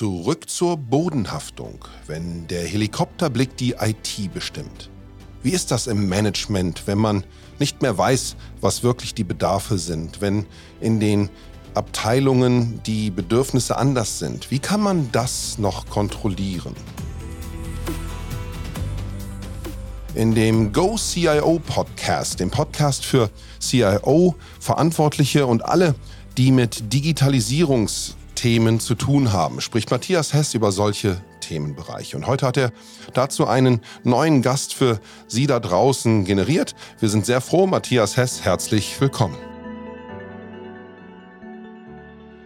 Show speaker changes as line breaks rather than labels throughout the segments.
Zurück zur Bodenhaftung, wenn der Helikopterblick die IT bestimmt. Wie ist das im Management, wenn man nicht mehr weiß, was wirklich die Bedarfe sind, wenn in den Abteilungen die Bedürfnisse anders sind? Wie kann man das noch kontrollieren? In dem Go CIO Podcast, dem Podcast für CIO, Verantwortliche und alle, die mit Digitalisierungs Themen zu tun haben, spricht Matthias Hess über solche Themenbereiche. Und heute hat er dazu einen neuen Gast für Sie da draußen generiert. Wir sind sehr froh. Matthias Hess, herzlich willkommen.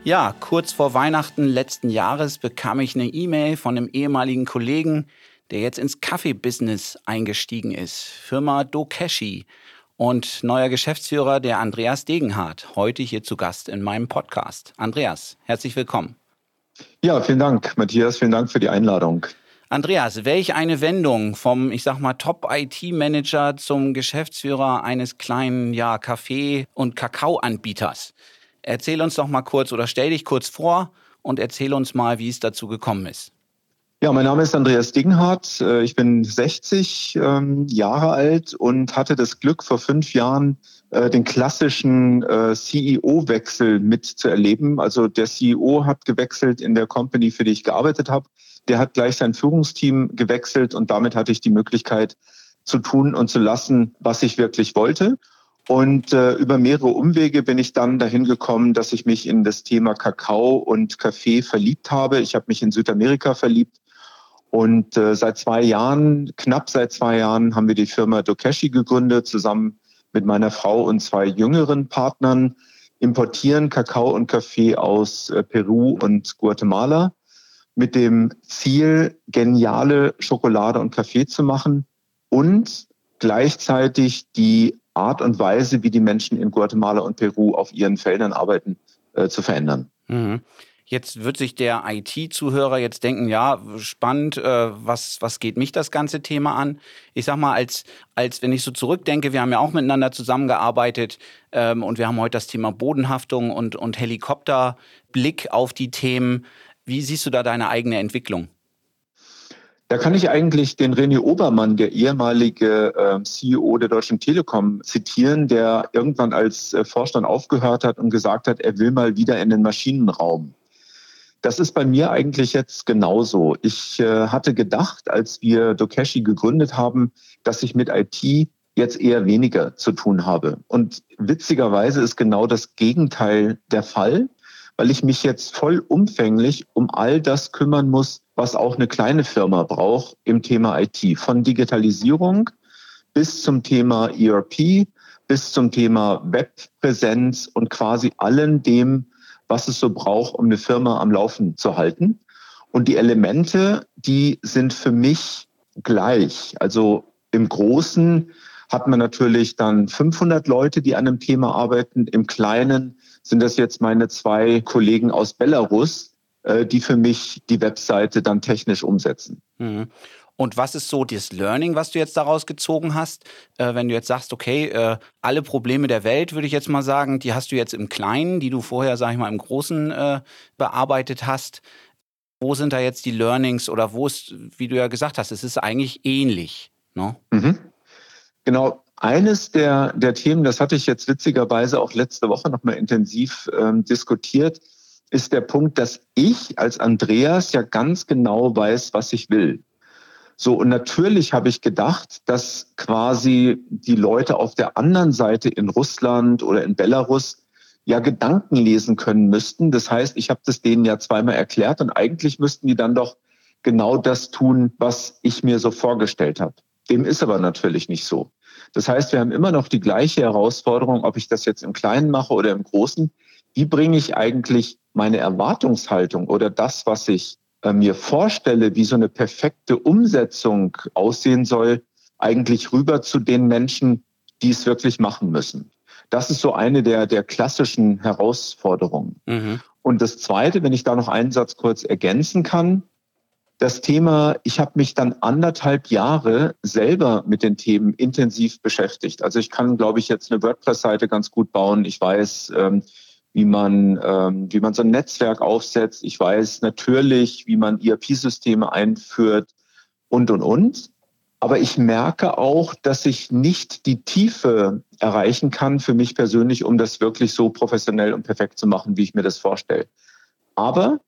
Ja, kurz vor Weihnachten letzten Jahres bekam ich eine E-Mail von einem ehemaligen Kollegen, der jetzt ins Kaffee-Business eingestiegen ist. Firma Dokeshi und neuer Geschäftsführer, der Andreas Degenhardt, heute hier zu Gast in meinem Podcast. Andreas, herzlich willkommen.
Ja, vielen Dank, Matthias. Vielen Dank für die Einladung.
Andreas, welch eine Wendung vom, ich sag mal, Top-IT-Manager zum Geschäftsführer eines kleinen, ja, Kaffee- und Kakaoanbieters. Erzähl uns doch mal kurz oder stell dich kurz vor und erzähl uns mal, wie es dazu gekommen ist.
Ja, mein Name ist Andreas Dinghardt. Äh, ich bin 60 ähm, Jahre alt und hatte das Glück, vor fünf Jahren äh, den klassischen äh, CEO-Wechsel mitzuerleben. Also der CEO hat gewechselt in der Company, für die ich gearbeitet habe. Der hat gleich sein Führungsteam gewechselt und damit hatte ich die Möglichkeit zu tun und zu lassen, was ich wirklich wollte. Und äh, über mehrere Umwege bin ich dann dahin gekommen, dass ich mich in das Thema Kakao und Kaffee verliebt habe. Ich habe mich in Südamerika verliebt und äh, seit zwei Jahren, knapp seit zwei Jahren, haben wir die Firma Dokeshi gegründet, zusammen mit meiner Frau und zwei jüngeren Partnern, importieren Kakao und Kaffee aus äh, Peru und Guatemala mit dem Ziel, geniale Schokolade und Kaffee zu machen und gleichzeitig die Art und Weise, wie die Menschen in Guatemala und Peru auf ihren Feldern arbeiten, äh, zu verändern.
Mhm. Jetzt wird sich der IT-Zuhörer jetzt denken, ja, spannend, äh, was, was geht mich das ganze Thema an? Ich sag mal, als, als wenn ich so zurückdenke, wir haben ja auch miteinander zusammengearbeitet ähm, und wir haben heute das Thema Bodenhaftung und, und Helikopterblick auf die Themen. Wie siehst du da deine eigene Entwicklung?
Da kann ich eigentlich den René Obermann, der ehemalige äh, CEO der Deutschen Telekom, zitieren, der irgendwann als äh, Vorstand aufgehört hat und gesagt hat, er will mal wieder in den Maschinenraum. Das ist bei mir eigentlich jetzt genauso. Ich äh, hatte gedacht, als wir Dokeshi gegründet haben, dass ich mit IT jetzt eher weniger zu tun habe. Und witzigerweise ist genau das Gegenteil der Fall, weil ich mich jetzt vollumfänglich um all das kümmern muss, was auch eine kleine Firma braucht im Thema IT. Von Digitalisierung bis zum Thema ERP, bis zum Thema Webpräsenz und quasi allen dem, was es so braucht, um eine Firma am Laufen zu halten. Und die Elemente, die sind für mich gleich. Also im Großen hat man natürlich dann 500 Leute, die an einem Thema arbeiten. Im Kleinen sind das jetzt meine zwei Kollegen aus Belarus, äh, die für mich die Webseite dann technisch umsetzen.
Mhm. Und was ist so das Learning, was du jetzt daraus gezogen hast, äh, wenn du jetzt sagst, okay, äh, alle Probleme der Welt, würde ich jetzt mal sagen, die hast du jetzt im Kleinen, die du vorher, sag ich mal, im Großen äh, bearbeitet hast. Wo sind da jetzt die Learnings oder wo ist, wie du ja gesagt hast, es ist eigentlich ähnlich. Ne? Mhm.
Genau. Eines der, der Themen, das hatte ich jetzt witzigerweise auch letzte Woche nochmal intensiv ähm, diskutiert, ist der Punkt, dass ich als Andreas ja ganz genau weiß, was ich will. So, und natürlich habe ich gedacht, dass quasi die Leute auf der anderen Seite in Russland oder in Belarus ja Gedanken lesen können müssten. Das heißt, ich habe das denen ja zweimal erklärt und eigentlich müssten die dann doch genau das tun, was ich mir so vorgestellt habe. Dem ist aber natürlich nicht so. Das heißt, wir haben immer noch die gleiche Herausforderung, ob ich das jetzt im Kleinen mache oder im Großen. Wie bringe ich eigentlich meine Erwartungshaltung oder das, was ich mir vorstelle, wie so eine perfekte Umsetzung aussehen soll, eigentlich rüber zu den Menschen, die es wirklich machen müssen. Das ist so eine der, der klassischen Herausforderungen. Mhm. Und das Zweite, wenn ich da noch einen Satz kurz ergänzen kann, das Thema, ich habe mich dann anderthalb Jahre selber mit den Themen intensiv beschäftigt. Also ich kann, glaube ich, jetzt eine WordPress-Seite ganz gut bauen. Ich weiß, ähm, wie man, ähm, wie man so ein Netzwerk aufsetzt. Ich weiß natürlich, wie man ERP-Systeme einführt und, und, und. Aber ich merke auch, dass ich nicht die Tiefe erreichen kann für mich persönlich, um das wirklich so professionell und perfekt zu machen, wie ich mir das vorstelle. Aber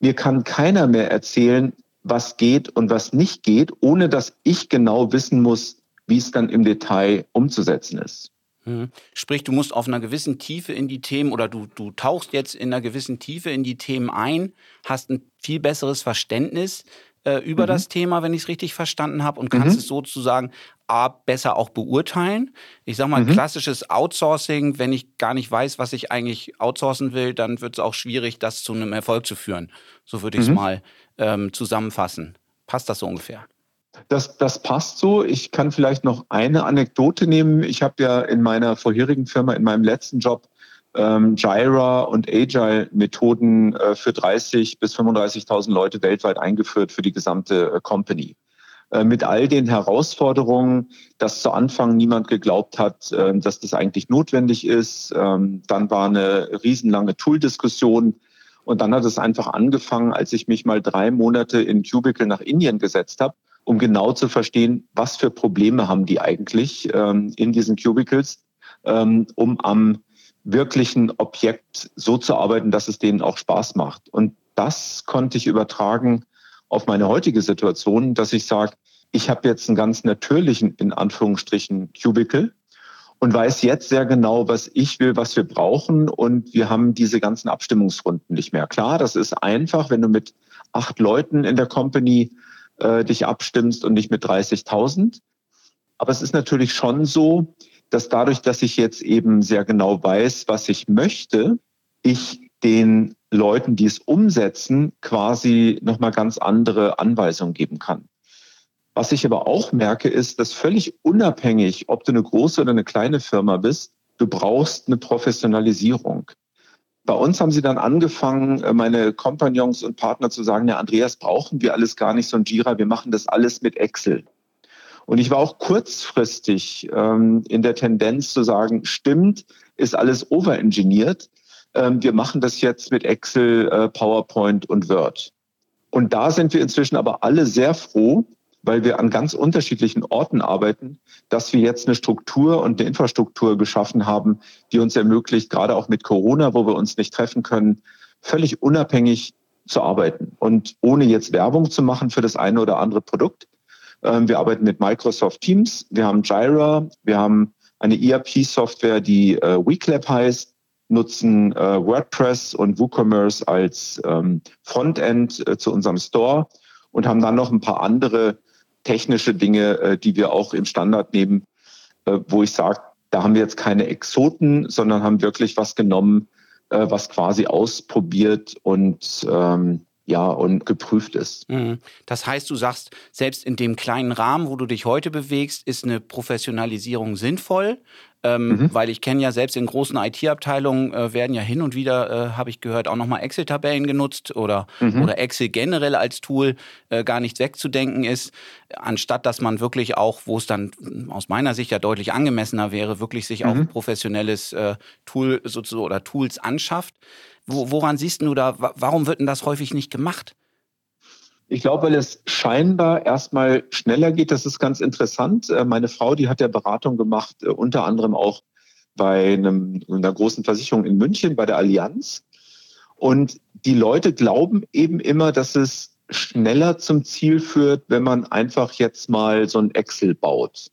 mir kann keiner mehr erzählen, was geht und was nicht geht, ohne dass ich genau wissen muss, wie es dann im Detail umzusetzen ist.
Mhm. Sprich, du musst auf einer gewissen Tiefe in die Themen oder du, du tauchst jetzt in einer gewissen Tiefe in die Themen ein, hast ein viel besseres Verständnis äh, über mhm. das Thema, wenn ich es richtig verstanden habe, und kannst mhm. es sozusagen A, besser auch beurteilen. Ich sage mal, mhm. klassisches Outsourcing, wenn ich gar nicht weiß, was ich eigentlich outsourcen will, dann wird es auch schwierig, das zu einem Erfolg zu führen. So würde ich es mhm. mal ähm, zusammenfassen. Passt das so ungefähr?
Das, das passt so. Ich kann vielleicht noch eine Anekdote nehmen. Ich habe ja in meiner vorherigen Firma, in meinem letzten Job, ähm, Jira und Agile-Methoden äh, für 30 bis 35.000 Leute weltweit eingeführt für die gesamte äh, Company. Äh, mit all den Herausforderungen, dass zu Anfang niemand geglaubt hat, äh, dass das eigentlich notwendig ist. Ähm, dann war eine riesenlange Tool-Diskussion. Und dann hat es einfach angefangen, als ich mich mal drei Monate in Cubicle nach Indien gesetzt habe, um genau zu verstehen, was für Probleme haben die eigentlich ähm, in diesen Cubicles, ähm, um am wirklichen Objekt so zu arbeiten, dass es denen auch Spaß macht. Und das konnte ich übertragen auf meine heutige Situation, dass ich sage, ich habe jetzt einen ganz natürlichen, in Anführungsstrichen, Cubicle und weiß jetzt sehr genau, was ich will, was wir brauchen. Und wir haben diese ganzen Abstimmungsrunden nicht mehr. Klar, das ist einfach, wenn du mit acht Leuten in der Company äh, dich abstimmst und nicht mit 30.000. Aber es ist natürlich schon so, dass dadurch, dass ich jetzt eben sehr genau weiß, was ich möchte, ich den Leuten, die es umsetzen, quasi nochmal ganz andere Anweisungen geben kann. Was ich aber auch merke, ist, dass völlig unabhängig, ob du eine große oder eine kleine Firma bist, du brauchst eine Professionalisierung. Bei uns haben sie dann angefangen, äh, meine Kompagnons und Partner zu sagen, ja, Andreas, brauchen wir alles gar nicht so ein Jira, wir machen das alles mit Excel. Und ich war auch kurzfristig ähm, in der Tendenz zu sagen, stimmt, ist alles overengineert. Ähm, wir machen das jetzt mit Excel, äh, PowerPoint und Word. Und da sind wir inzwischen aber alle sehr froh, weil wir an ganz unterschiedlichen Orten arbeiten, dass wir jetzt eine Struktur und eine Infrastruktur geschaffen haben, die uns ermöglicht, gerade auch mit Corona, wo wir uns nicht treffen können, völlig unabhängig zu arbeiten. Und ohne jetzt Werbung zu machen für das eine oder andere Produkt, ähm, wir arbeiten mit Microsoft Teams, wir haben Jira, wir haben eine ERP-Software, die äh, WeClap heißt, nutzen äh, WordPress und WooCommerce als ähm, Frontend äh, zu unserem Store und haben dann noch ein paar andere technische Dinge, die wir auch im Standard nehmen, wo ich sage, da haben wir jetzt keine Exoten, sondern haben wirklich was genommen, was quasi ausprobiert und ähm, ja, und geprüft ist. Mhm.
Das heißt, du sagst, selbst in dem kleinen Rahmen, wo du dich heute bewegst, ist eine Professionalisierung sinnvoll. Ähm, mhm. Weil ich kenne ja selbst in großen IT-Abteilungen äh, werden ja hin und wieder, äh, habe ich gehört, auch nochmal Excel-Tabellen genutzt oder, mhm. oder Excel generell als Tool äh, gar nicht wegzudenken ist, anstatt dass man wirklich auch, wo es dann aus meiner Sicht ja deutlich angemessener wäre, wirklich sich auch ein mhm. professionelles äh, Tool sozusagen oder Tools anschafft. Wo, woran siehst du da, warum wird denn das häufig nicht gemacht?
Ich glaube, weil es scheinbar erstmal schneller geht. Das ist ganz interessant. Äh, meine Frau, die hat ja Beratung gemacht, äh, unter anderem auch bei einem, einer großen Versicherung in München, bei der Allianz. Und die Leute glauben eben immer, dass es schneller zum Ziel führt, wenn man einfach jetzt mal so ein Excel baut.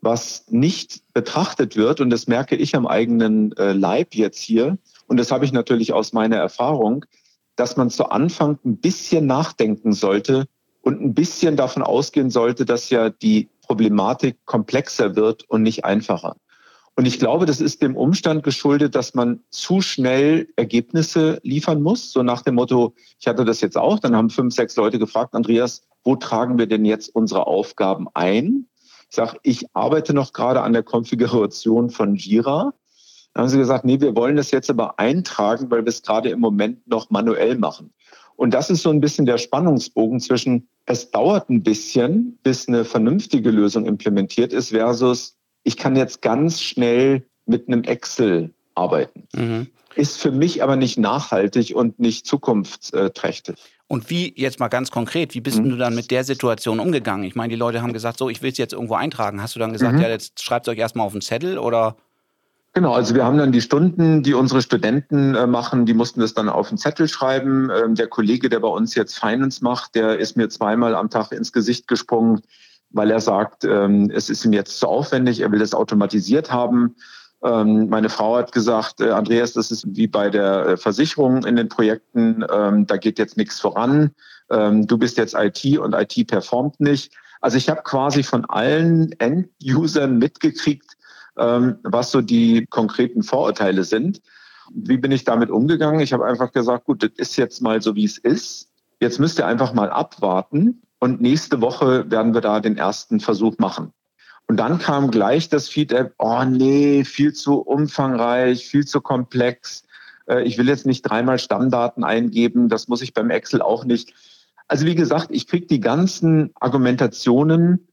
Was nicht betrachtet wird, und das merke ich am eigenen äh, Leib jetzt hier, und das habe ich natürlich aus meiner Erfahrung, dass man zu Anfang ein bisschen nachdenken sollte und ein bisschen davon ausgehen sollte, dass ja die Problematik komplexer wird und nicht einfacher. Und ich glaube, das ist dem Umstand geschuldet, dass man zu schnell Ergebnisse liefern muss. So nach dem Motto, ich hatte das jetzt auch, dann haben fünf, sechs Leute gefragt, Andreas, wo tragen wir denn jetzt unsere Aufgaben ein? Ich sage, ich arbeite noch gerade an der Konfiguration von Jira. Dann haben sie gesagt, nee, wir wollen das jetzt aber eintragen, weil wir es gerade im Moment noch manuell machen. Und das ist so ein bisschen der Spannungsbogen zwischen, es dauert ein bisschen, bis eine vernünftige Lösung implementiert ist, versus, ich kann jetzt ganz schnell mit einem Excel arbeiten. Mhm. Ist für mich aber nicht nachhaltig und nicht zukunftsträchtig.
Und wie, jetzt mal ganz konkret, wie bist mhm. du dann mit der Situation umgegangen? Ich meine, die Leute haben gesagt, so, ich will es jetzt irgendwo eintragen. Hast du dann gesagt, mhm. ja, jetzt schreibt es euch erstmal auf den Zettel oder?
Genau, also wir haben dann die Stunden, die unsere Studenten äh, machen, die mussten das dann auf den Zettel schreiben. Ähm, der Kollege, der bei uns jetzt Finance macht, der ist mir zweimal am Tag ins Gesicht gesprungen, weil er sagt, ähm, es ist ihm jetzt zu aufwendig, er will das automatisiert haben. Ähm, meine Frau hat gesagt, äh, Andreas, das ist wie bei der äh, Versicherung in den Projekten, ähm, da geht jetzt nichts voran. Ähm, du bist jetzt IT und IT performt nicht. Also ich habe quasi von allen End-Usern mitgekriegt, was so die konkreten Vorurteile sind. Wie bin ich damit umgegangen? Ich habe einfach gesagt, gut, das ist jetzt mal so, wie es ist. Jetzt müsst ihr einfach mal abwarten und nächste Woche werden wir da den ersten Versuch machen. Und dann kam gleich das Feedback, oh nee, viel zu umfangreich, viel zu komplex. Äh, ich will jetzt nicht dreimal Stammdaten eingeben, das muss ich beim Excel auch nicht. Also wie gesagt, ich kriege die ganzen Argumentationen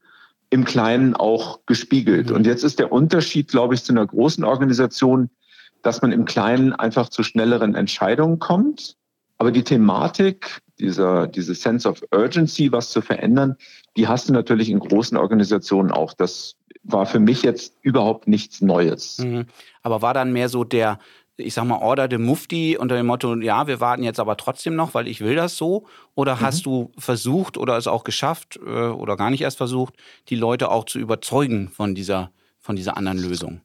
im Kleinen auch gespiegelt. Mhm. Und jetzt ist der Unterschied, glaube ich, zu einer großen Organisation, dass man im Kleinen einfach zu schnelleren Entscheidungen kommt. Aber die Thematik, dieser, diese Sense of Urgency, was zu verändern, die hast du natürlich in großen Organisationen auch. Das war für mich jetzt überhaupt nichts Neues. Mhm.
Aber war dann mehr so der, ich sag mal, Order de Mufti unter dem Motto, ja, wir warten jetzt aber trotzdem noch, weil ich will das so? Oder mhm. hast du versucht oder es auch geschafft äh, oder gar nicht erst versucht, die Leute auch zu überzeugen von dieser, von dieser anderen Lösung?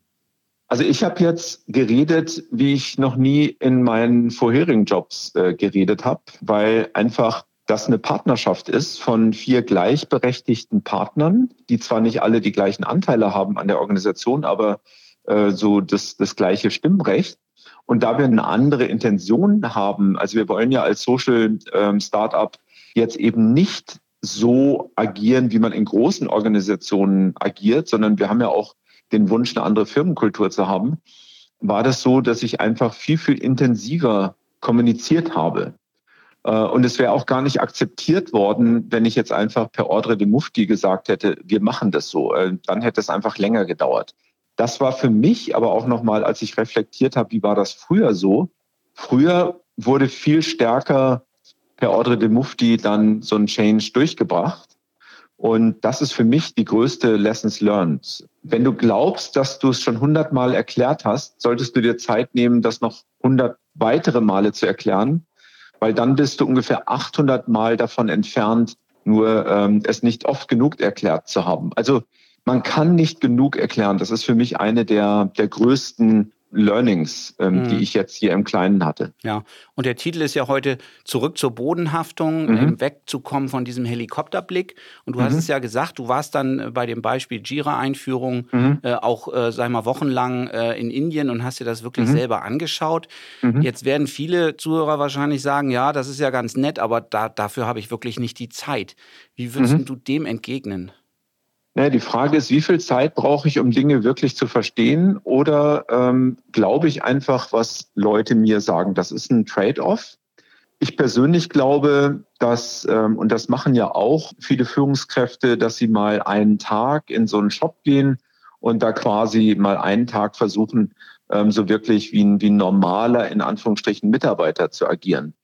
Also ich habe jetzt geredet, wie ich noch nie in meinen vorherigen Jobs äh, geredet habe, weil einfach das eine Partnerschaft ist von vier gleichberechtigten Partnern, die zwar nicht alle die gleichen Anteile haben an der Organisation, aber äh, so das, das gleiche Stimmrecht. Und da wir eine andere Intention haben, also wir wollen ja als Social ähm, Startup jetzt eben nicht so agieren, wie man in großen Organisationen agiert, sondern wir haben ja auch den Wunsch, eine andere Firmenkultur zu haben, war das so, dass ich einfach viel, viel intensiver kommuniziert habe. Äh, und es wäre auch gar nicht akzeptiert worden, wenn ich jetzt einfach per Ordre de Mufti gesagt hätte, wir machen das so. Äh, dann hätte es einfach länger gedauert. Das war für mich aber auch nochmal, als ich reflektiert habe, wie war das früher so? Früher wurde viel stärker per Ordre de Mufti dann so ein Change durchgebracht. Und das ist für mich die größte Lessons learned. Wenn du glaubst, dass du es schon hundertmal erklärt hast, solltest du dir Zeit nehmen, das noch hundert weitere Male zu erklären, weil dann bist du ungefähr 800 Mal davon entfernt, nur ähm, es nicht oft genug erklärt zu haben. Also man kann nicht genug erklären. Das ist für mich eine der, der größten Learnings, ähm, mhm. die ich jetzt hier im Kleinen hatte.
Ja, und der Titel ist ja heute Zurück zur Bodenhaftung, mhm. ähm, wegzukommen von diesem Helikopterblick. Und du mhm. hast es ja gesagt, du warst dann äh, bei dem Beispiel Jira-Einführung mhm. äh, auch, äh, sag mal, wochenlang äh, in Indien und hast dir das wirklich mhm. selber angeschaut. Mhm. Jetzt werden viele Zuhörer wahrscheinlich sagen, ja, das ist ja ganz nett, aber da, dafür habe ich wirklich nicht die Zeit. Wie würdest du dem entgegnen?
Naja, die Frage ist, wie viel Zeit brauche ich, um Dinge wirklich zu verstehen? Oder ähm, glaube ich einfach, was Leute mir sagen? Das ist ein Trade-off. Ich persönlich glaube, dass, ähm, und das machen ja auch viele Führungskräfte, dass sie mal einen Tag in so einen Shop gehen und da quasi mal einen Tag versuchen, ähm, so wirklich wie ein, wie ein normaler, in Anführungsstrichen, Mitarbeiter zu agieren.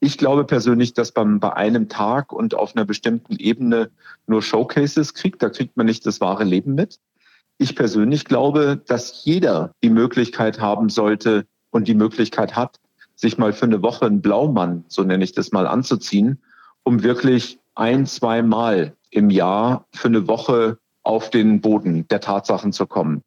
Ich glaube persönlich, dass man bei einem Tag und auf einer bestimmten Ebene nur Showcases kriegt. Da kriegt man nicht das wahre Leben mit. Ich persönlich glaube, dass jeder die Möglichkeit haben sollte und die Möglichkeit hat, sich mal für eine Woche einen Blaumann, so nenne ich das mal, anzuziehen, um wirklich ein, zwei Mal im Jahr für eine Woche auf den Boden der Tatsachen zu kommen.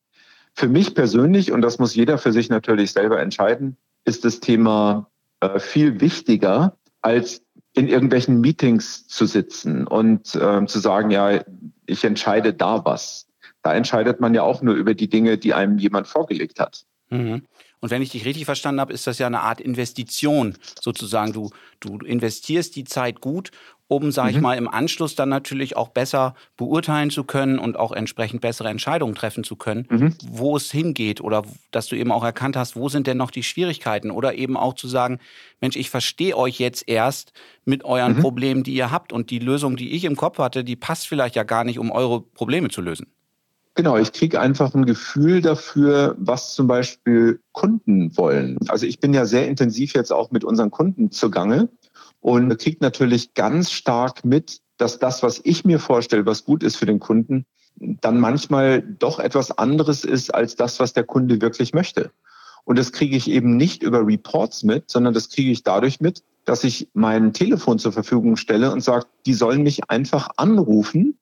Für mich persönlich, und das muss jeder für sich natürlich selber entscheiden, ist das Thema äh, viel wichtiger, als in irgendwelchen Meetings zu sitzen und äh, zu sagen, ja, ich entscheide da was. Da entscheidet man ja auch nur über die Dinge, die einem jemand vorgelegt hat.
Mhm. Und wenn ich dich richtig verstanden habe, ist das ja eine Art Investition sozusagen. Du, du investierst die Zeit gut um, sage mhm. ich mal, im Anschluss dann natürlich auch besser beurteilen zu können und auch entsprechend bessere Entscheidungen treffen zu können, mhm. wo es hingeht oder dass du eben auch erkannt hast, wo sind denn noch die Schwierigkeiten oder eben auch zu sagen, Mensch, ich verstehe euch jetzt erst mit euren mhm. Problemen, die ihr habt und die Lösung, die ich im Kopf hatte, die passt vielleicht ja gar nicht, um eure Probleme zu lösen.
Genau, ich kriege einfach ein Gefühl dafür, was zum Beispiel Kunden wollen. Also ich bin ja sehr intensiv jetzt auch mit unseren Kunden zugange und kriege natürlich ganz stark mit, dass das, was ich mir vorstelle, was gut ist für den Kunden, dann manchmal doch etwas anderes ist als das, was der Kunde wirklich möchte. Und das kriege ich eben nicht über Reports mit, sondern das kriege ich dadurch mit, dass ich mein Telefon zur Verfügung stelle und sage, die sollen mich einfach anrufen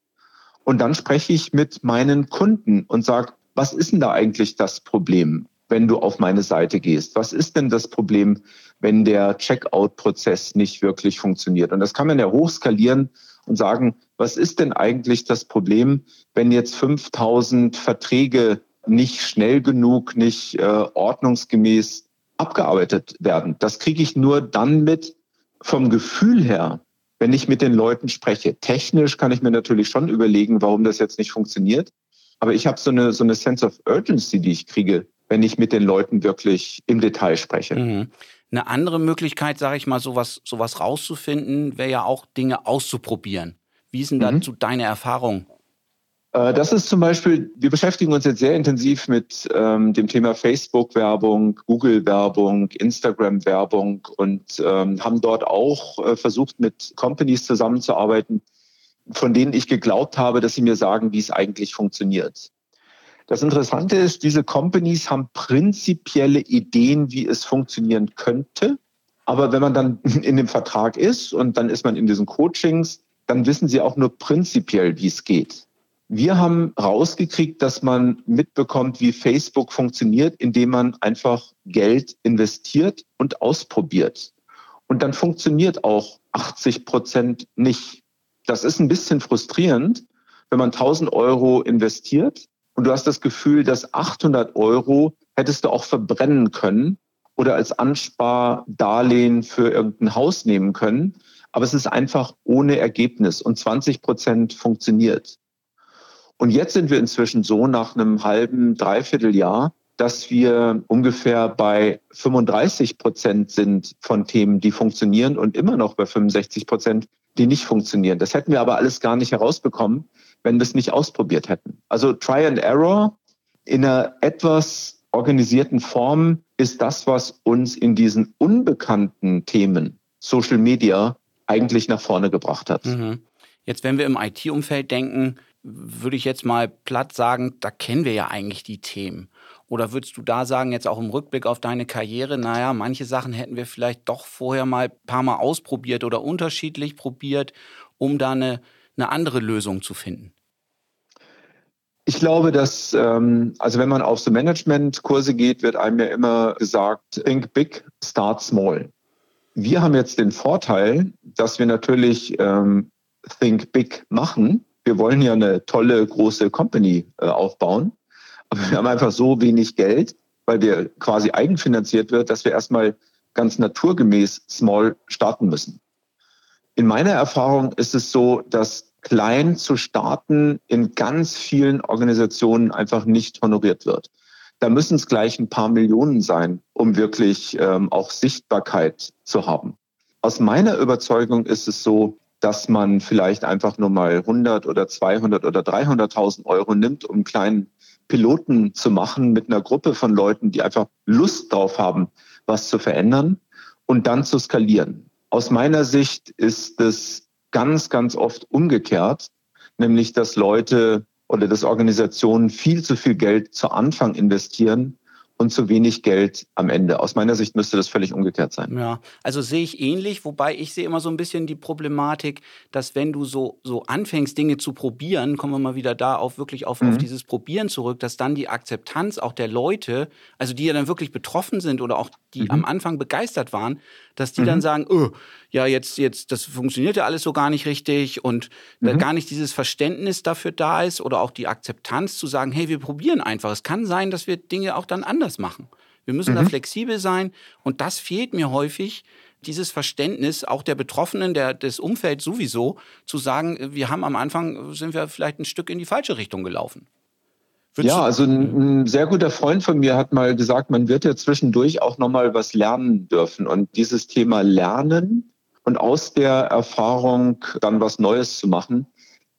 und dann spreche ich mit meinen Kunden und sage, was ist denn da eigentlich das Problem, wenn du auf meine Seite gehst? Was ist denn das Problem, wenn der Checkout-Prozess nicht wirklich funktioniert? Und das kann man ja hochskalieren und sagen, was ist denn eigentlich das Problem, wenn jetzt 5000 Verträge nicht schnell genug, nicht äh, ordnungsgemäß abgearbeitet werden? Das kriege ich nur dann mit vom Gefühl her, wenn ich mit den Leuten spreche. Technisch kann ich mir natürlich schon überlegen, warum das jetzt nicht funktioniert. Aber ich habe so eine, so eine Sense of Urgency, die ich kriege, wenn ich mit den Leuten wirklich im Detail spreche. Mhm.
Eine andere Möglichkeit, sage ich mal, sowas, sowas rauszufinden, wäre ja auch Dinge auszuprobieren. Wie ist denn mhm. dazu deine Erfahrung?
Äh, das ist zum Beispiel, wir beschäftigen uns jetzt sehr intensiv mit ähm, dem Thema Facebook-Werbung, Google-Werbung, Instagram-Werbung und ähm, haben dort auch äh, versucht, mit Companies zusammenzuarbeiten, von denen ich geglaubt habe, dass sie mir sagen, wie es eigentlich funktioniert. Das Interessante ist, diese Companies haben prinzipielle Ideen, wie es funktionieren könnte. Aber wenn man dann in dem Vertrag ist und dann ist man in diesen Coachings, dann wissen sie auch nur prinzipiell, wie es geht. Wir haben rausgekriegt, dass man mitbekommt, wie Facebook funktioniert, indem man einfach Geld investiert und ausprobiert. Und dann funktioniert auch 80 Prozent nicht. Das ist ein bisschen frustrierend, wenn man 1000 Euro investiert und du hast das Gefühl, dass 800 Euro hättest du auch verbrennen können oder als Anspardarlehen für irgendein Haus nehmen können. Aber es ist einfach ohne Ergebnis und 20 Prozent funktioniert. Und jetzt sind wir inzwischen so nach einem halben, dreiviertel Jahr, dass wir ungefähr bei 35 Prozent sind von Themen, die funktionieren und immer noch bei 65 Prozent, die nicht funktionieren. Das hätten wir aber alles gar nicht herausbekommen, wenn wir es nicht ausprobiert hätten. Also Try and Error in einer etwas organisierten Form ist das, was uns in diesen unbekannten Themen Social Media eigentlich nach vorne gebracht hat. Mhm.
Jetzt, wenn wir im IT-Umfeld denken, würde ich jetzt mal platt sagen, da kennen wir ja eigentlich die Themen. Oder würdest du da sagen, jetzt auch im Rückblick auf deine Karriere, naja, manche Sachen hätten wir vielleicht doch vorher mal ein paar Mal ausprobiert oder unterschiedlich probiert, um da eine, eine andere Lösung zu finden?
Ich glaube, dass, ähm, also wenn man auf so Management-Kurse geht, wird einem ja immer gesagt, think big, start small. Wir haben jetzt den Vorteil, dass wir natürlich ähm, think big machen, wir wollen ja eine tolle große Company äh, aufbauen, aber wir haben einfach so wenig Geld, weil wir quasi eigenfinanziert wird, dass wir erstmal ganz naturgemäß small starten müssen. In meiner Erfahrung ist es so, dass klein zu starten in ganz vielen Organisationen einfach nicht honoriert wird. Da müssen es gleich ein paar Millionen sein, um wirklich ähm, auch Sichtbarkeit zu haben. Aus meiner Überzeugung ist es so, dass man vielleicht einfach nur mal 100 oder 200 oder 300.000 Euro nimmt, um einen kleinen Piloten zu machen mit einer Gruppe von Leuten, die einfach Lust drauf haben, was zu verändern und dann zu skalieren. Aus meiner Sicht ist es ganz, ganz oft umgekehrt, nämlich dass Leute oder dass Organisationen viel zu viel Geld zu Anfang investieren und zu wenig Geld am Ende. Aus meiner Sicht müsste das völlig umgekehrt sein.
Ja, also sehe ich ähnlich, wobei ich sehe immer so ein bisschen die Problematik, dass wenn du so, so anfängst, Dinge zu probieren, kommen wir mal wieder da auf wirklich auf, mhm. auf dieses Probieren zurück, dass dann die Akzeptanz auch der Leute, also die ja dann wirklich betroffen sind oder auch die mhm. am Anfang begeistert waren, dass die mhm. dann sagen, oh, ja, jetzt, jetzt, das funktioniert ja alles so gar nicht richtig und mhm. da gar nicht dieses Verständnis dafür da ist oder auch die Akzeptanz zu sagen, hey, wir probieren einfach. Es kann sein, dass wir Dinge auch dann anders machen. Wir müssen mhm. da flexibel sein und das fehlt mir häufig, dieses Verständnis auch der Betroffenen, der, des Umfelds sowieso, zu sagen, wir haben am Anfang, sind wir vielleicht ein Stück in die falsche Richtung gelaufen.
Würdest ja, also ein, ein, sehr guter Freund von mir hat mal gesagt, man wird ja zwischendurch auch nochmal was lernen dürfen. Und dieses Thema Lernen und aus der Erfahrung dann was Neues zu machen,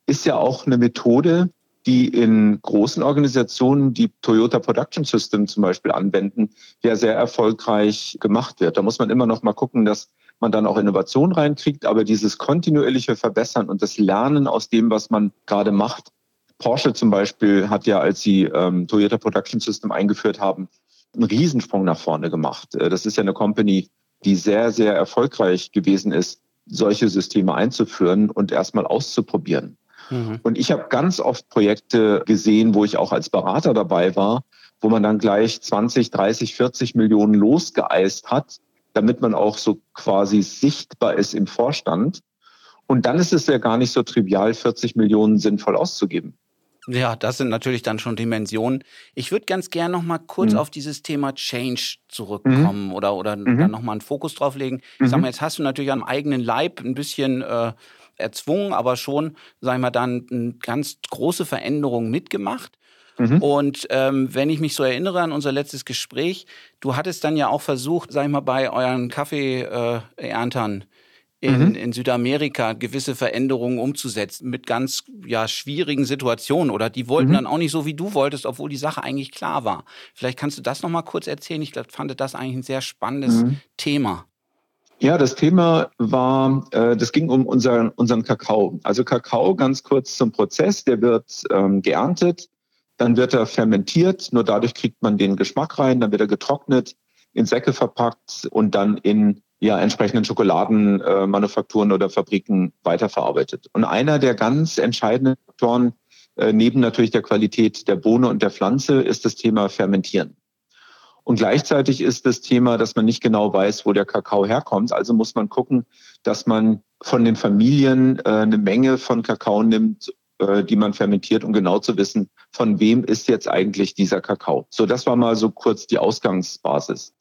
ist ja auch eine Methode, die in großen Organisationen, die Toyota Production System zum Beispiel anwenden, ja sehr erfolgreich gemacht wird. Da muss man immer noch mal gucken, dass man dann auch Innovation reinkriegt, aber dieses kontinuierliche Verbessern und das Lernen aus dem, was man gerade macht. Porsche zum Beispiel hat ja, als sie ähm, Toyota Production System eingeführt haben, einen Riesensprung nach vorne gemacht. Äh, das ist ja eine Company, die sehr, sehr erfolgreich gewesen ist, solche Systeme einzuführen und erstmal auszuprobieren. Mhm. Und ich habe ganz oft Projekte gesehen, wo ich auch als Berater dabei war, wo man dann gleich 20, 30, 40 Millionen losgeeist hat, damit man auch so quasi sichtbar ist im Vorstand. Und dann ist es ja gar nicht so trivial, 40 Millionen sinnvoll auszugeben.
Ja, das sind natürlich dann schon Dimensionen. Ich würde ganz gerne noch mal kurz mhm. auf dieses Thema Change zurückkommen mhm. oder, oder mhm. dann noch mal einen Fokus drauf legen. Ich sag mhm. mal, jetzt hast du natürlich am eigenen Leib ein bisschen äh, erzwungen, aber schon, sagen wir dann, eine ganz große Veränderung mitgemacht. Mhm. Und ähm, wenn ich mich so erinnere an unser letztes Gespräch, du hattest dann ja auch versucht, sag ich mal, bei euren Kaffeeerntern äh, in, mhm. in Südamerika gewisse Veränderungen umzusetzen mit ganz ja, schwierigen Situationen oder die wollten mhm. dann auch nicht so, wie du wolltest, obwohl die Sache eigentlich klar war. Vielleicht kannst du das noch mal kurz erzählen. Ich glaub, fand das eigentlich ein sehr spannendes mhm. Thema.
Ja, das Thema war, äh, das ging um unseren, unseren Kakao. Also Kakao, ganz kurz zum Prozess, der wird ähm, geerntet, dann wird er fermentiert, nur dadurch kriegt man den Geschmack rein, dann wird er getrocknet, in Säcke verpackt und dann in ja, entsprechenden Schokoladenmanufakturen äh, oder Fabriken weiterverarbeitet. Und einer der ganz entscheidenden Faktoren, äh, neben natürlich der Qualität der Bohne und der Pflanze, ist das Thema Fermentieren. Und gleichzeitig ist das Thema, dass man nicht genau weiß, wo der Kakao herkommt. Also muss man gucken, dass man von den Familien äh, eine Menge von Kakao nimmt, äh, die man fermentiert, um genau zu wissen, von wem ist jetzt eigentlich dieser Kakao. So, das war mal so kurz die Ausgangsbasis.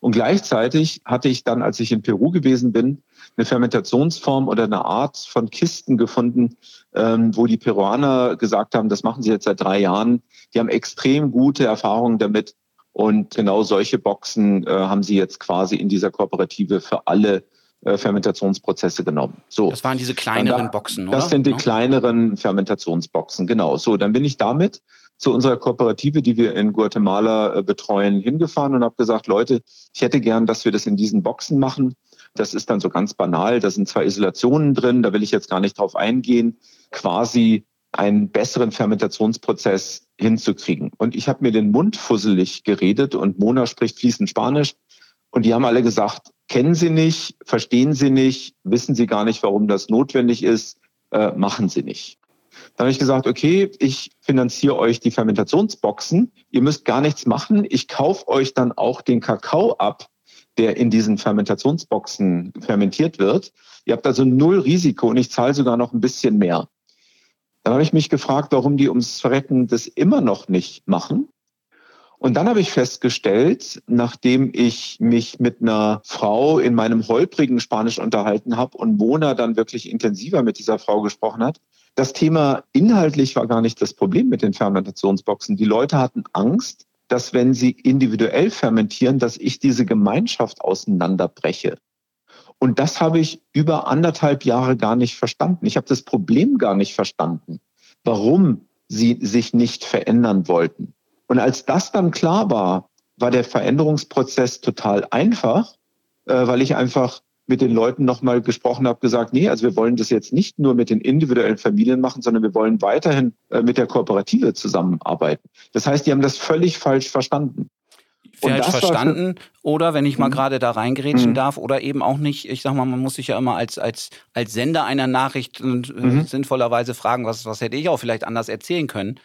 Und gleichzeitig hatte ich dann, als ich in Peru gewesen bin, eine Fermentationsform oder eine Art von Kisten gefunden, ähm, wo die Peruaner gesagt haben, das machen sie jetzt seit drei Jahren. Die haben extrem gute Erfahrungen damit, und genau solche Boxen äh, haben sie jetzt quasi in dieser Kooperative für alle äh, Fermentationsprozesse genommen.
So. Das waren diese kleineren da, Boxen,
oder? Das sind die ja. kleineren Fermentationsboxen, genau. So, dann bin ich damit zu unserer Kooperative, die wir in Guatemala äh, betreuen, hingefahren und habe gesagt, Leute, ich hätte gern, dass wir das in diesen Boxen machen. Das ist dann so ganz banal. Da sind zwei Isolationen drin, da will ich jetzt gar nicht drauf eingehen. Quasi einen besseren Fermentationsprozess hinzukriegen. Und ich habe mir den Mund fusselig geredet und Mona spricht fließend Spanisch. Und die haben alle gesagt, kennen Sie nicht, verstehen Sie nicht, wissen Sie gar nicht, warum das notwendig ist, äh, machen Sie nicht. Dann habe ich gesagt, okay, ich finanziere euch die Fermentationsboxen. Ihr müsst gar nichts machen. Ich kaufe euch dann auch den Kakao ab, der in diesen Fermentationsboxen fermentiert wird. Ihr habt also null Risiko und ich zahle sogar noch ein bisschen mehr. Dann habe ich mich gefragt, warum die ums Verrecken das immer noch nicht machen. Und dann habe ich festgestellt, nachdem ich mich mit einer Frau in meinem holprigen Spanisch unterhalten habe und Mona dann wirklich intensiver mit dieser Frau gesprochen hat, das Thema inhaltlich war gar nicht das Problem mit den Fermentationsboxen. Die Leute hatten Angst, dass wenn sie individuell fermentieren, dass ich diese Gemeinschaft auseinanderbreche. Und das habe ich über anderthalb Jahre gar nicht verstanden. Ich habe das Problem gar nicht verstanden, warum sie sich nicht verändern wollten. Und als das dann klar war, war der Veränderungsprozess total einfach, äh, weil ich einfach mit den Leuten nochmal gesprochen habe, gesagt, nee, also wir wollen das jetzt nicht nur mit den individuellen Familien machen, sondern wir wollen weiterhin äh, mit der Kooperative zusammenarbeiten. Das heißt, die haben das völlig falsch verstanden
falsch verstanden oder wenn ich mal mhm. gerade da reingerätschen mhm. darf oder eben auch nicht, ich sag mal, man muss sich ja immer als, als, als Sender einer Nachricht äh, mhm. sinnvollerweise fragen, was, was hätte ich auch vielleicht anders erzählen können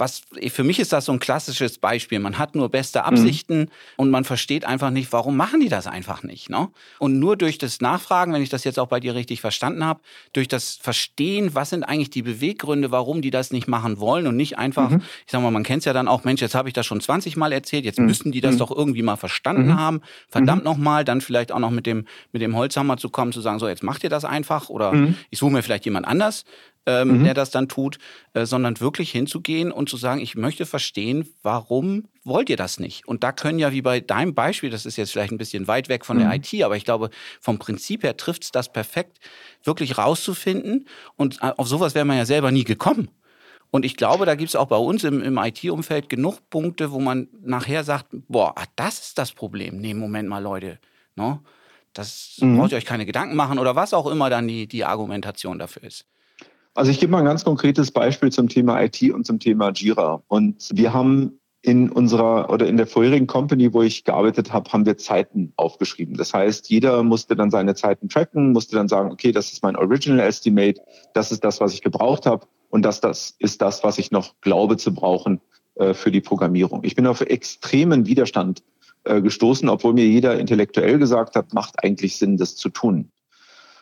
was für mich ist das so ein klassisches Beispiel. Man hat nur beste Absichten mhm. und man versteht einfach nicht, warum machen die das einfach nicht. Ne? Und nur durch das Nachfragen, wenn ich das jetzt auch bei dir richtig verstanden habe, durch das Verstehen, was sind eigentlich die Beweggründe, warum die das nicht machen wollen und nicht einfach, mhm. ich sag mal, man kennt es ja dann auch, Mensch, jetzt habe ich das schon 20 Mal erzählt, jetzt mhm. müssen die das mhm. doch irgendwie mal verstanden mhm. haben. Verdammt mhm. nochmal, dann vielleicht auch noch mit dem, mit dem Holzhammer zu kommen, zu sagen, so, jetzt macht ihr das einfach oder ich suche mir vielleicht jemand anders ähm, mhm. der das dann tut, äh, sondern wirklich hinzugehen und zu sagen, ich möchte verstehen, warum wollt ihr das nicht? Und da können ja wie bei deinem Beispiel, das ist jetzt vielleicht ein bisschen weit weg von mhm. der IT, aber ich glaube, vom Prinzip her trifft es das perfekt, wirklich rauszufinden. Und äh, auf sowas wäre man ja selber nie gekommen. Und ich glaube, da gibt es auch bei uns im, im IT-Umfeld genug Punkte, wo man nachher sagt, boah, ah, das ist das Problem. Nee, Moment mal, Leute. No? Ne? Das mhm. braucht ihr euch keine Gedanken machen oder was auch immer dann die, die Argumentation dafür ist.
Also ich gebe mal ein ganz konkretes Beispiel zum Thema IT und zum Thema Jira. Und wir haben in unserer oder in der vorherigen Company, wo ich gearbeitet habe, haben wir Zeiten aufgeschrieben. Das heißt, jeder musste dann seine Zeiten tracken, musste dann sagen, okay, das ist mein Original Estimate, das ist das, was ich gebraucht habe und das, das ist das, was ich noch glaube zu brauchen äh, für die Programmierung. Ich bin auf extremen Widerstand äh, gestoßen, obwohl mir jeder intellektuell gesagt hat, macht eigentlich Sinn, das zu tun.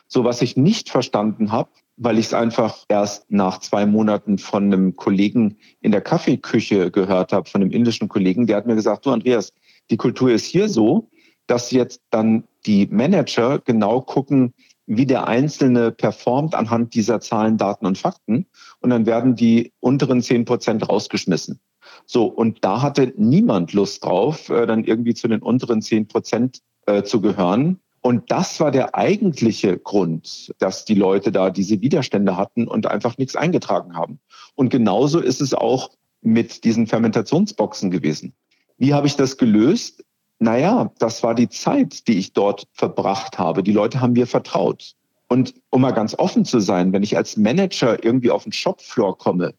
So, was ich nicht verstanden habe, weil ich es einfach erst nach zwei Monaten von einem Kollegen in der Kaffeeküche gehört habe, von einem indischen Kollegen, der hat mir gesagt, du Andreas, die Kultur ist hier so, dass jetzt dann die Manager genau gucken, wie der Einzelne performt anhand dieser Zahlen, Daten und Fakten. Und dann werden die unteren zehn Prozent rausgeschmissen. So, und da hatte niemand Lust drauf, äh, dann irgendwie zu den unteren zehn Prozent äh, zu gehören. Und das war der eigentliche Grund, dass die Leute da diese Widerstände hatten und einfach nichts eingetragen haben. Und genauso ist es auch mit diesen Fermentationsboxen gewesen. Wie habe ich das gelöst? Naja, das war die Zeit, die ich dort verbracht habe. Die Leute haben mir vertraut. Und um mal ganz offen zu sein, wenn ich als Manager irgendwie auf den Shopfloor komme,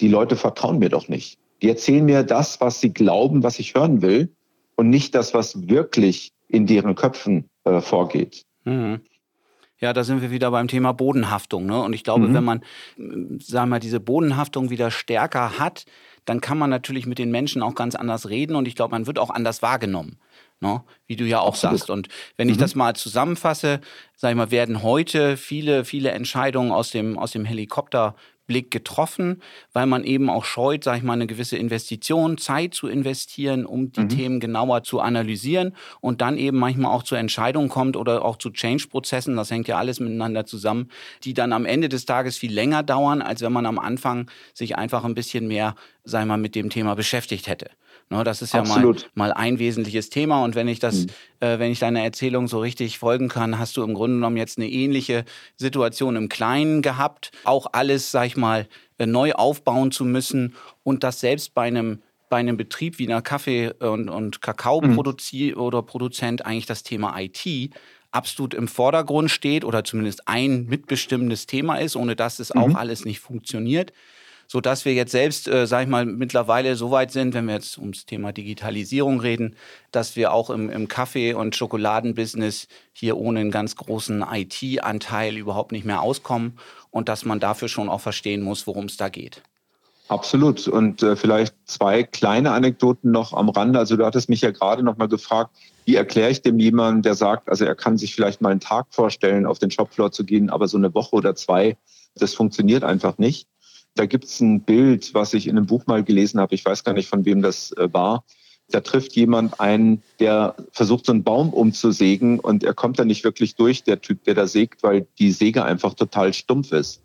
die Leute vertrauen mir doch nicht. Die erzählen mir das, was sie glauben, was ich hören will und nicht das, was wirklich in deren Köpfen äh, vorgeht. Mhm.
Ja, da sind wir wieder beim Thema Bodenhaftung. Ne? Und ich glaube, mhm. wenn man, sagen wir mal, diese Bodenhaftung wieder stärker hat, dann kann man natürlich mit den Menschen auch ganz anders reden und ich glaube, man wird auch anders wahrgenommen. Ne? Wie du ja auch Absolut. sagst. Und wenn ich mhm. das mal zusammenfasse, sag ich mal, werden heute viele, viele Entscheidungen aus dem, aus dem Helikopter Blick getroffen, weil man eben auch scheut, sage ich mal, eine gewisse Investition, Zeit zu investieren, um die mhm. Themen genauer zu analysieren und dann eben manchmal auch zu Entscheidungen kommt oder auch zu Change-Prozessen, das hängt ja alles miteinander zusammen, die dann am Ende des Tages viel länger dauern, als wenn man am Anfang sich einfach ein bisschen mehr, sag ich mal, mit dem Thema beschäftigt hätte. Ne, das ist ja mal, mal ein wesentliches Thema. Und wenn ich das, mhm. äh, wenn ich deiner Erzählung so richtig folgen kann, hast du im Grunde genommen jetzt eine ähnliche Situation im Kleinen gehabt. Auch alles, sag ich mal, äh, neu aufbauen zu müssen und das selbst bei einem bei einem Betrieb wie einer Kaffee- und, und Kakao mhm. oder Produzent eigentlich das Thema IT absolut im Vordergrund steht oder zumindest ein mitbestimmendes Thema ist, ohne dass es mhm. auch alles nicht funktioniert so dass wir jetzt selbst, äh, sage ich mal, mittlerweile so weit sind, wenn wir jetzt ums Thema Digitalisierung reden, dass wir auch im, im Kaffee- und Schokoladenbusiness hier ohne einen ganz großen IT-Anteil überhaupt nicht mehr auskommen und dass man dafür schon auch verstehen muss, worum es da geht.
Absolut. Und äh, vielleicht zwei kleine Anekdoten noch am Rande. Also du hattest mich ja gerade noch mal gefragt, wie erkläre ich dem jemanden, der sagt, also er kann sich vielleicht mal einen Tag vorstellen, auf den Shopfloor zu gehen, aber so eine Woche oder zwei, das funktioniert einfach nicht. Da gibt es ein Bild, was ich in einem Buch mal gelesen habe. Ich weiß gar nicht, von wem das äh, war. Da trifft jemand einen, der versucht, so einen Baum umzusägen und er kommt da nicht wirklich durch, der Typ, der da sägt, weil die Säge einfach total stumpf ist.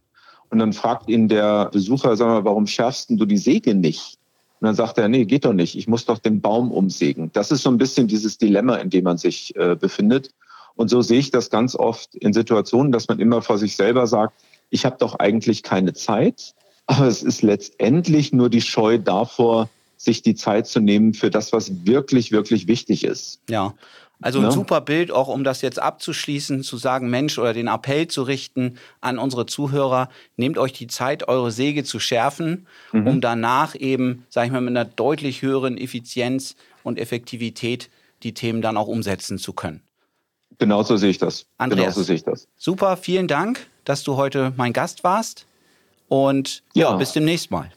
Und dann fragt ihn der Besucher, sag mal, warum schärfst du die Säge nicht? Und dann sagt er, nee, geht doch nicht. Ich muss doch den Baum umsägen. Das ist so ein bisschen dieses Dilemma, in dem man sich äh, befindet. Und so sehe ich das ganz oft in Situationen, dass man immer vor sich selber sagt, ich habe doch eigentlich keine Zeit. Aber es ist letztendlich nur die Scheu davor, sich die Zeit zu nehmen für das, was wirklich, wirklich wichtig ist.
Ja. Also ein ja. super Bild, auch um das jetzt abzuschließen, zu sagen, Mensch, oder den Appell zu richten an unsere Zuhörer, nehmt euch die Zeit, eure Säge zu schärfen, mhm. um danach eben, sage ich mal, mit einer deutlich höheren Effizienz und Effektivität die Themen dann auch umsetzen zu können.
Genauso sehe ich das.
Andreas, Genauso sehe ich das. Super, vielen Dank, dass du heute mein Gast warst. Und ja, ja bis demnächst mal.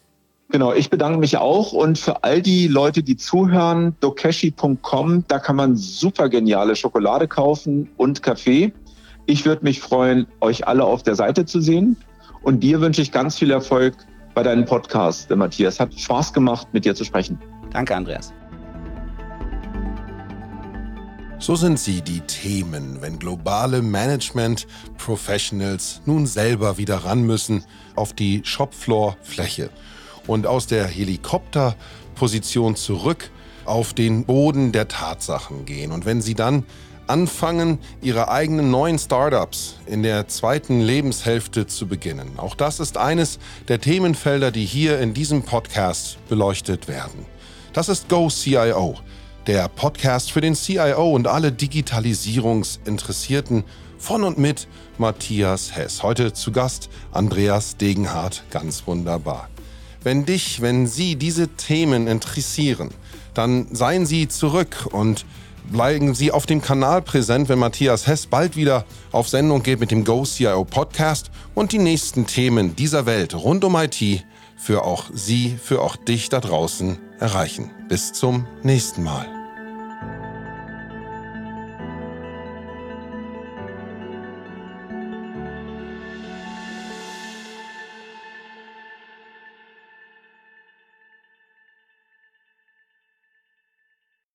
Genau, ich bedanke mich auch und für all die Leute, die zuhören, dokeshi.com, da kann man super geniale Schokolade kaufen und Kaffee. Ich würde mich freuen, euch alle auf der Seite zu sehen und dir wünsche ich ganz viel Erfolg bei deinem Podcast, Matthias. Hat Spaß gemacht, mit dir zu sprechen.
Danke, Andreas.
So sind sie die Themen, wenn globale Management-Professionals nun selber wieder ran müssen auf die Shopfloor-Fläche und aus der Helikopterposition zurück auf den Boden der Tatsachen gehen. Und wenn sie dann anfangen, ihre eigenen neuen Startups in der zweiten Lebenshälfte zu beginnen. Auch das ist eines der Themenfelder, die hier in diesem Podcast beleuchtet werden. Das ist Go CIO, der Podcast für den CIO und alle Digitalisierungsinteressierten von und mit Matthias Hess. Heute zu Gast Andreas Degenhardt, ganz wunderbar. Wenn dich, wenn Sie diese Themen interessieren, dann seien Sie zurück und bleiben Sie auf dem Kanal präsent, wenn Matthias Hess bald wieder auf Sendung geht mit dem Go CIO Podcast und die nächsten Themen dieser Welt rund um IT für auch Sie, für auch dich da draußen erreichen. Bis zum nächsten Mal.